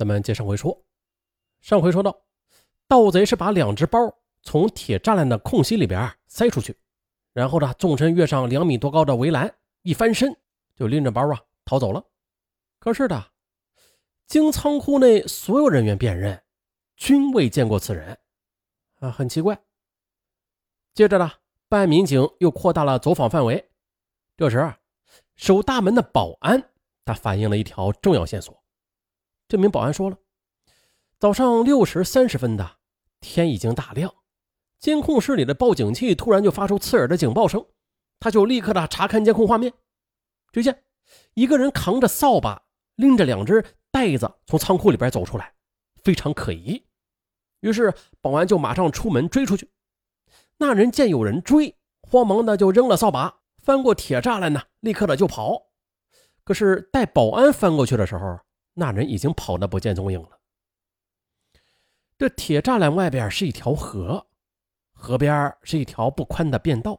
咱们接上回说，上回说到，盗贼是把两只包从铁栅栏的空隙里边塞出去，然后呢，纵身跃上两米多高的围栏，一翻身就拎着包啊逃走了。可是的，经仓库内所有人员辨认，均未见过此人，啊，很奇怪。接着呢，办案民警又扩大了走访范围。这时，守大门的保安他反映了一条重要线索。这名保安说了：“早上六时三十分的天已经大亮，监控室里的报警器突然就发出刺耳的警报声，他就立刻的查看监控画面。只见一个人扛着扫把，拎着两只袋子从仓库里边走出来，非常可疑。于是保安就马上出门追出去。那人见有人追，慌忙的就扔了扫把，翻过铁栅栏呢，立刻的就跑。可是待保安翻过去的时候，那人已经跑得不见踪影了。这铁栅栏外边是一条河，河边是一条不宽的便道。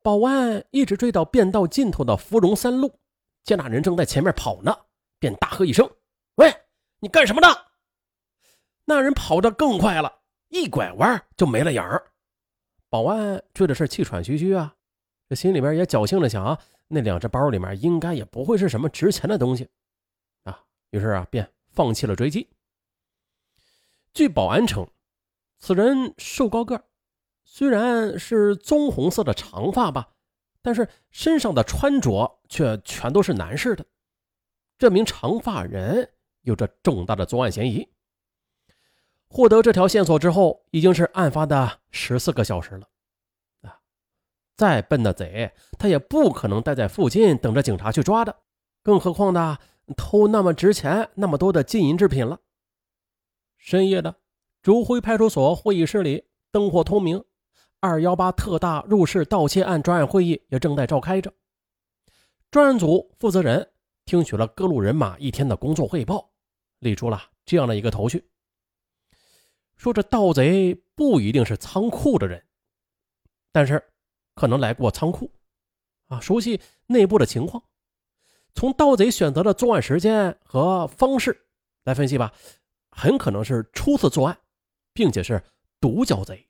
保安一直追到便道尽头的芙蓉三路，见那人正在前面跑呢，便大喝一声：“喂，你干什么的？”那人跑得更快了，一拐弯就没了影儿。保安追的是气喘吁吁啊，这心里边也侥幸的想啊，那两只包里面应该也不会是什么值钱的东西。于是啊，便放弃了追击。据保安称，此人瘦高个，虽然是棕红色的长发吧，但是身上的穿着却全都是男士的。这名长发人有着重大的作案嫌疑。获得这条线索之后，已经是案发的十四个小时了。啊，再笨的贼，他也不可能待在附近等着警察去抓的，更何况呢？偷那么值钱、那么多的金银制品了。深夜的，竹辉派出所会议室里灯火通明，二幺八特大入室盗窃案专案会议也正在召开着。专案组负责人听取了各路人马一天的工作汇报，理出了这样的一个头绪：说这盗贼不一定是仓库的人，但是可能来过仓库，啊，熟悉内部的情况。从盗贼选择的作案时间和方式来分析吧，很可能是初次作案，并且是独角贼，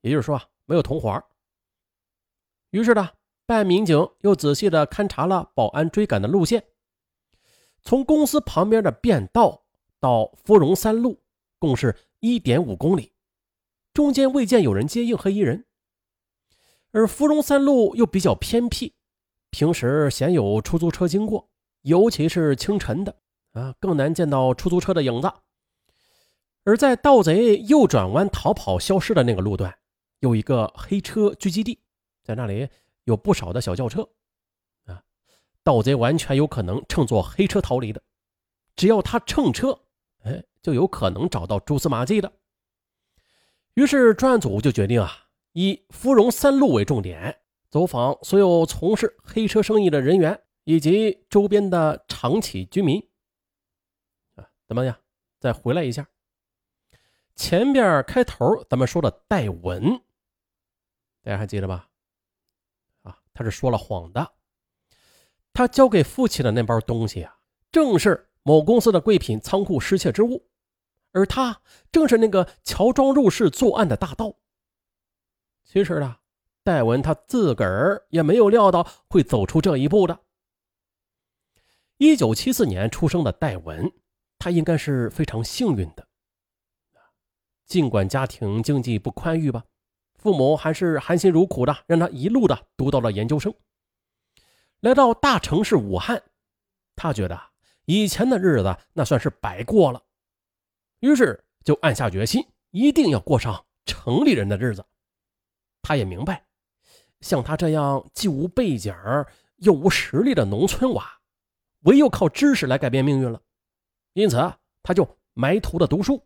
也就是说啊，没有同伙。于是呢，办案民警又仔细的勘察了保安追赶的路线，从公司旁边的便道到芙蓉三路，共是一点五公里，中间未见有人接应黑衣人，而芙蓉三路又比较偏僻。平时鲜有出租车经过，尤其是清晨的啊，更难见到出租车的影子。而在盗贼右转弯逃跑消失的那个路段，有一个黑车聚集地，在那里有不少的小轿车啊，盗贼完全有可能乘坐黑车逃离的。只要他乘车，哎，就有可能找到蛛丝马迹的。于是专案组就决定啊，以芙蓉三路为重点。走访所有从事黑车生意的人员以及周边的长期居民。啊，怎么样？再回来一下。前边开头咱们说的戴文，大家还记得吧？啊，他是说了谎的。他交给父亲的那包东西啊，正是某公司的贵品仓库失窃之物，而他正是那个乔装入室作案的大盗。其实呢。戴文他自个儿也没有料到会走出这一步的。一九七四年出生的戴文，他应该是非常幸运的。尽管家庭经济不宽裕吧，父母还是含辛茹苦的让他一路的读到了研究生。来到大城市武汉，他觉得以前的日子那算是白过了，于是就暗下决心，一定要过上城里人的日子。他也明白。像他这样既无背景又无实力的农村娃，唯有靠知识来改变命运了。因此，他就埋头的读书，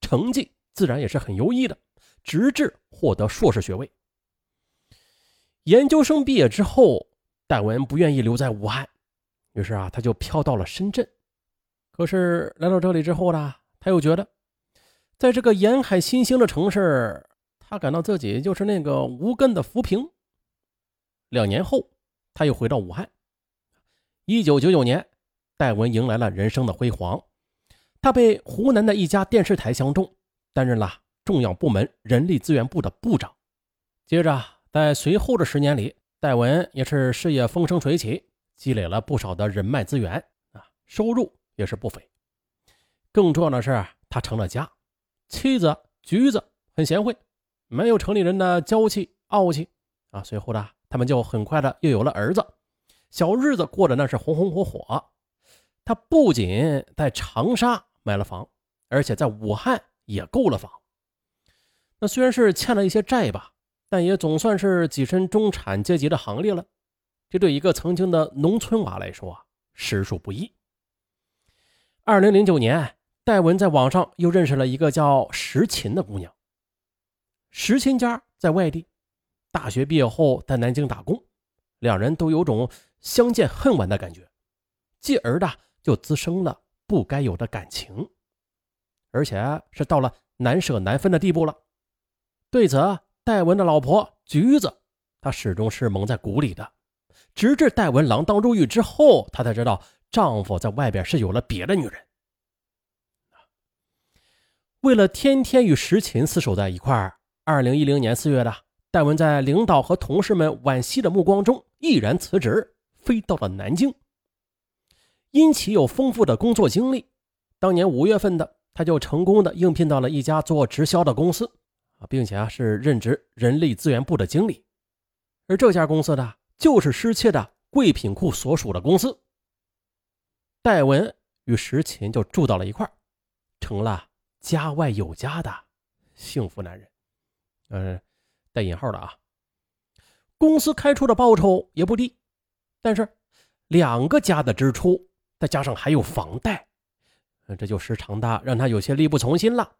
成绩自然也是很优异的，直至获得硕士学位。研究生毕业之后，戴文不愿意留在武汉，于是啊，他就飘到了深圳。可是来到这里之后呢，他又觉得，在这个沿海新兴的城市，他感到自己就是那个无根的浮萍。两年后，他又回到武汉。一九九九年，戴文迎来了人生的辉煌，他被湖南的一家电视台相中，担任了重要部门人力资源部的部长。接着，在随后的十年里，戴文也是事业风生水起，积累了不少的人脉资源啊，收入也是不菲。更重要的是，他成了家，妻子橘子很贤惠，没有城里人的娇气傲气啊。随后呢，他们就很快的又有了儿子，小日子过得那是红红火火。他不仅在长沙买了房，而且在武汉也购了房。那虽然是欠了一些债吧，但也总算是跻身中产阶级的行列了。这对一个曾经的农村娃来说啊，实属不易。二零零九年，戴文在网上又认识了一个叫石琴的姑娘。石琴家在外地，大学毕业后在南京打工，两人都有种相见恨晚的感觉，继而的。就滋生了不该有的感情，而且是到了难舍难分的地步了。对此，戴文的老婆橘子，她始终是蒙在鼓里的，直至戴文锒铛入狱之后，她才知道丈夫在外边是有了别的女人。为了天天与石琴厮守在一块儿，二零一零年四月的，戴文在领导和同事们惋惜的目光中，毅然辞职，飞到了南京。因其有丰富的工作经历，当年五月份的他就成功的应聘到了一家做直销的公司啊，并且啊是任职人力资源部的经理，而这家公司呢就是失窃的贵品库所属的公司。戴文与石琴就住到了一块成了家外有家的幸福男人，嗯，带引号的啊。公司开出的报酬也不低，但是两个家的支出。再加上还有房贷，这就时常的让他有些力不从心了。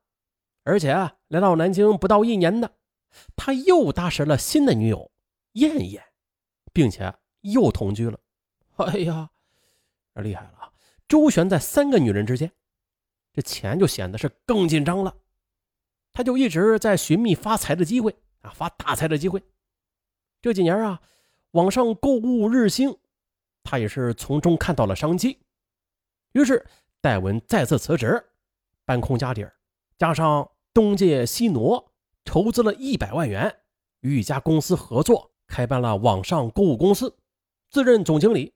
而且啊来到南京不到一年的，他又搭上了新的女友燕燕，并且又同居了。哎呀，厉害了！周旋在三个女人之间，这钱就显得是更紧张了。他就一直在寻觅发财的机会啊，发大财的机会。这几年啊，网上购物日兴，他也是从中看到了商机。于是，戴文再次辞职，搬空家底儿，加上东借西挪，筹资了一百万元，与一家公司合作，开办了网上购物公司，自任总经理。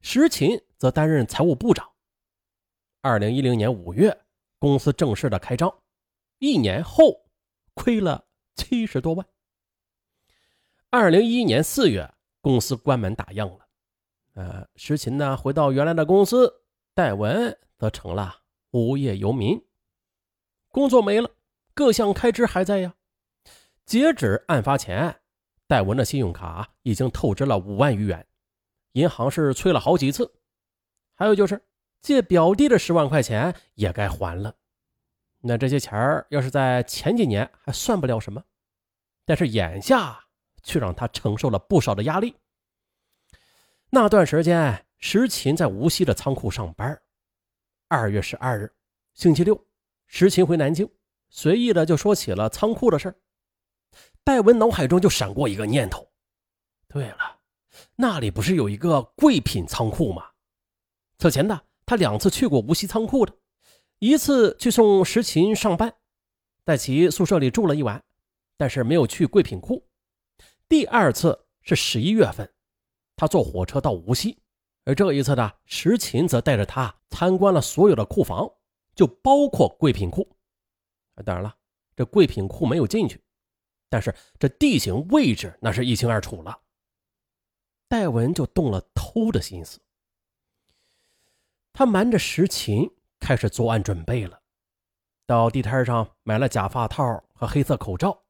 石琴则担任财务部长。二零一零年五月，公司正式的开张，一年后亏了七十多万。二零一一年四月，公司关门打烊了。呃，石琴呢，回到原来的公司。戴文则成了无业游民，工作没了，各项开支还在呀。截止案发前，戴文的信用卡已经透支了五万余元，银行是催了好几次。还有就是借表弟的十万块钱也该还了。那这些钱儿要是在前几年还算不了什么，但是眼下却让他承受了不少的压力。那段时间。石琴在无锡的仓库上班。二月十二日，星期六，石琴回南京，随意的就说起了仓库的事儿戴文脑海中就闪过一个念头：对了，那里不是有一个贵品仓库吗？此前呢，他两次去过无锡仓库的，一次去送石琴上班，在其宿舍里住了一晚，但是没有去贵品库。第二次是十一月份，他坐火车到无锡。而这一次呢，石琴则带着他参观了所有的库房，就包括贵品库。当然了，这贵品库没有进去，但是这地形位置那是一清二楚了。戴文就动了偷的心思，他瞒着石琴开始作案准备了，到地摊上买了假发套和黑色口罩。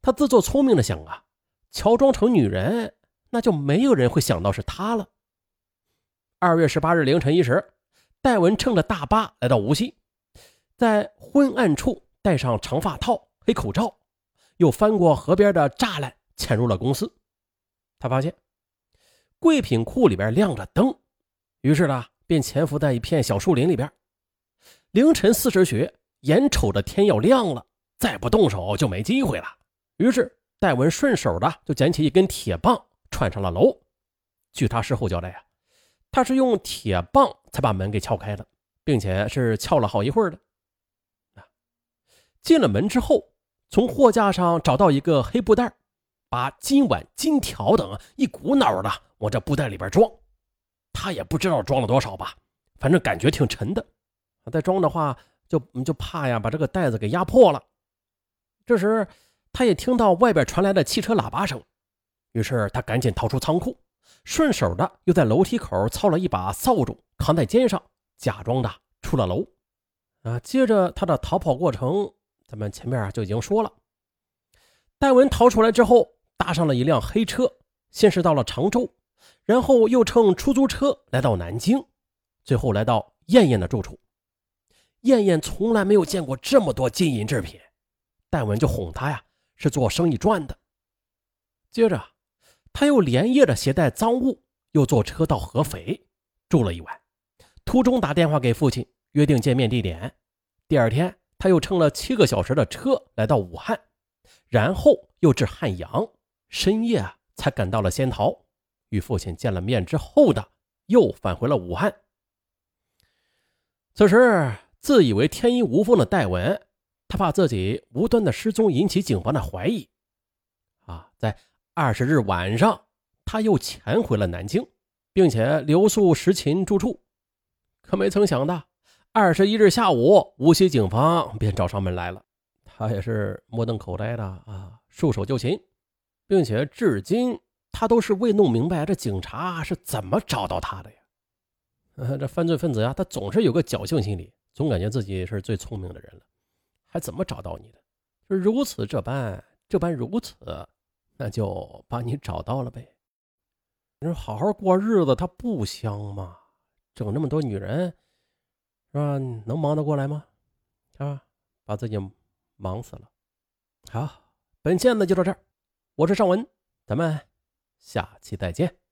他自作聪明的想啊，乔装成女人，那就没有人会想到是他了。二月十八日凌晨一时，戴文乘着大巴来到无锡，在昏暗处戴上长发套、黑口罩，又翻过河边的栅栏，潜入了公司。他发现贵品库里边亮着灯，于是呢，便潜伏在一片小树林里边。凌晨四时许，眼瞅着天要亮了，再不动手就没机会了。于是戴文顺手的就捡起一根铁棒，串上了楼。据他事后交代呀。他是用铁棒才把门给撬开的，并且是撬了好一会儿的。啊，进了门之后，从货架上找到一个黑布袋，把金碗、金条等一股脑的往这布袋里边装。他也不知道装了多少吧，反正感觉挺沉的。再装的话，就就怕呀把这个袋子给压破了。这时，他也听到外边传来的汽车喇叭声，于是他赶紧逃出仓库，顺手的又在楼梯口操了一把扫帚，扛在肩上，假装的出了楼。啊，接着他的逃跑过程，咱们前面啊就已经说了。戴文逃出来之后，搭上了一辆黑车，先是到了常州，然后又乘出租车来到南京，最后来到燕燕的住处。燕燕从来没有见过这么多金银制品。戴文就哄他呀，是做生意赚的。接着，他又连夜的携带赃物，又坐车到合肥住了一晚。途中打电话给父亲，约定见面地点。第二天，他又乘了七个小时的车来到武汉，然后又至汉阳，深夜啊才赶到了仙桃。与父亲见了面之后的，又返回了武汉。此时，自以为天衣无缝的戴文。他怕自己无端的失踪引起警方的怀疑，啊，在二十日晚上，他又潜回了南京，并且留宿石秦住处。可没曾想的，二十一日下午，无锡警方便找上门来了。他也是目瞪口呆的啊，束手就擒，并且至今他都是未弄明白这警察是怎么找到他的呀。这犯罪分子呀，他总是有个侥幸心理，总感觉自己是最聪明的人了。还怎么找到你的？就如此这般，这般如此，那就把你找到了呗。你说好好过日子，他不香吗？整那么多女人，是吧？能忙得过来吗？啊，把自己忙死了。好，本期案子就到这儿，我是尚文，咱们下期再见。